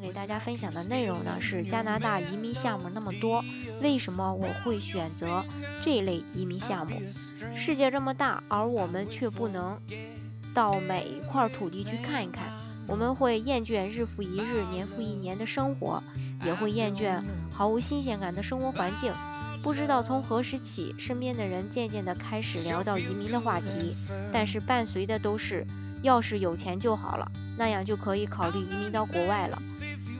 给大家分享的内容呢是加拿大移民项目那么多，为什么我会选择这类移民项目？世界这么大，而我们却不能到每一块土地去看一看，我们会厌倦日复一日、年复一年的生活，也会厌倦毫无新鲜感的生活环境。不知道从何时起，身边的人渐渐地开始聊到移民的话题，但是伴随的都是要是有钱就好了，那样就可以考虑移民到国外了。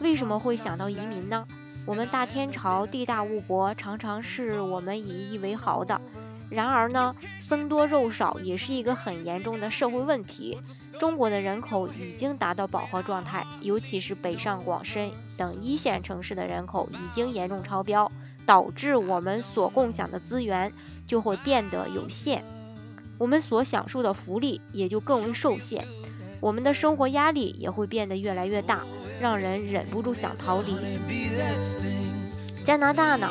为什么会想到移民呢？我们大天朝地大物博，常常是我们引以为豪的。然而呢，僧多肉少也是一个很严重的社会问题。中国的人口已经达到饱和状态，尤其是北上广深等一线城市的人口已经严重超标，导致我们所共享的资源就会变得有限，我们所享受的福利也就更为受限，我们的生活压力也会变得越来越大，让人忍不住想逃离。加拿大呢？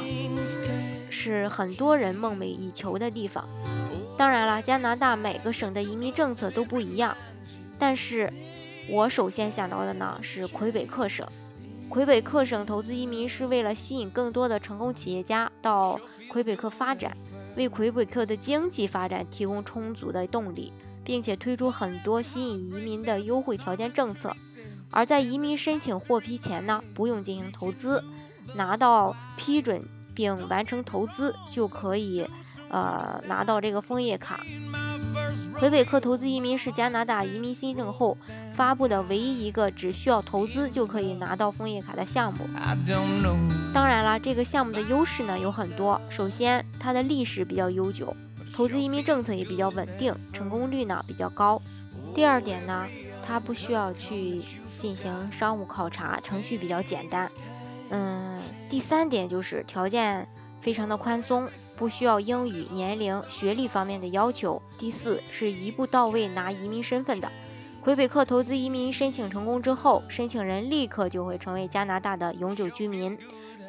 是很多人梦寐以求的地方。当然了，加拿大每个省的移民政策都不一样。但是，我首先想到的呢是魁北克省。魁北克省投资移民是为了吸引更多的成功企业家到魁北克发展，为魁北克的经济发展提供充足的动力，并且推出很多吸引移民的优惠条件政策。而在移民申请获批前呢，不用进行投资，拿到批准。并完成投资就可以，呃，拿到这个枫叶卡。魁北克投资移民是加拿大移民新政后发布的唯一一个只需要投资就可以拿到枫叶卡的项目。当然了，这个项目的优势呢有很多。首先，它的历史比较悠久，投资移民政策也比较稳定，成功率呢比较高。第二点呢，它不需要去进行商务考察，程序比较简单。嗯，第三点就是条件非常的宽松，不需要英语、年龄、学历方面的要求。第四是一步到位拿移民身份的。魁北克投资移民申请成功之后，申请人立刻就会成为加拿大的永久居民。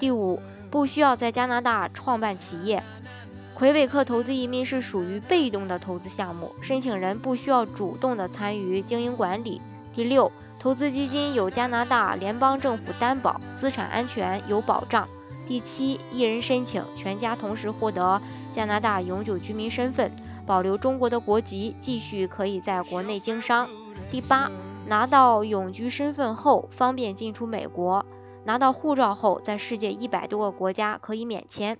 第五，不需要在加拿大创办企业。魁北克投资移民是属于被动的投资项目，申请人不需要主动的参与经营管理。第六。投资基金有加拿大联邦政府担保，资产安全有保障。第七，一人申请，全家同时获得加拿大永久居民身份，保留中国的国籍，继续可以在国内经商。第八，拿到永居身份后方便进出美国，拿到护照后在世界一百多个国家可以免签。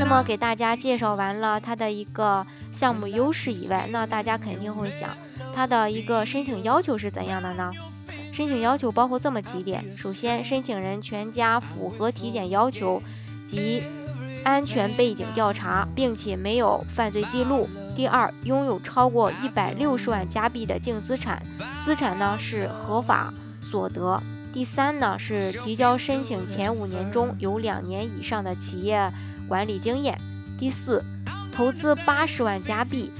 那么给大家介绍完了它的一个项目优势以外，那大家肯定会想。它的一个申请要求是怎样的呢？申请要求包括这么几点：首先，申请人全家符合体检要求及安全背景调查，并且没有犯罪记录；第二，拥有超过一百六十万加币的净资产，资产呢是合法所得；第三呢是提交申请前五年中有两年以上的企业管理经验；第四。投资八十万加币，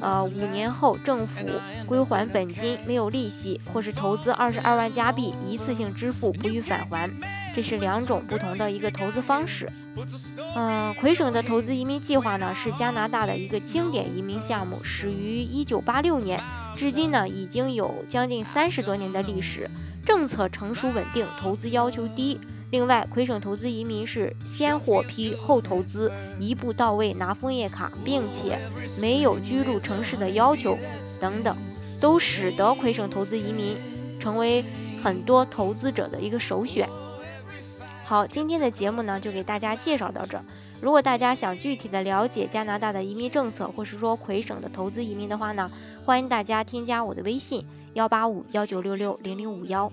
呃，五年后政府归还本金，没有利息，或是投资二十二万加币，一次性支付，不予返还，这是两种不同的一个投资方式。嗯，魁省的投资移民计划呢，是加拿大的一个经典移民项目，始于一九八六年，至今呢已经有将近三十多年的历史，政策成熟稳定，投资要求低。另外，魁省投资移民是先获批后投资，一步到位拿枫叶卡，并且没有居住城市的要求，等等，都使得魁省投资移民成为很多投资者的一个首选。好，今天的节目呢就给大家介绍到这儿。如果大家想具体的了解加拿大的移民政策，或是说魁省的投资移民的话呢，欢迎大家添加我的微信幺八五幺九六六零零五幺，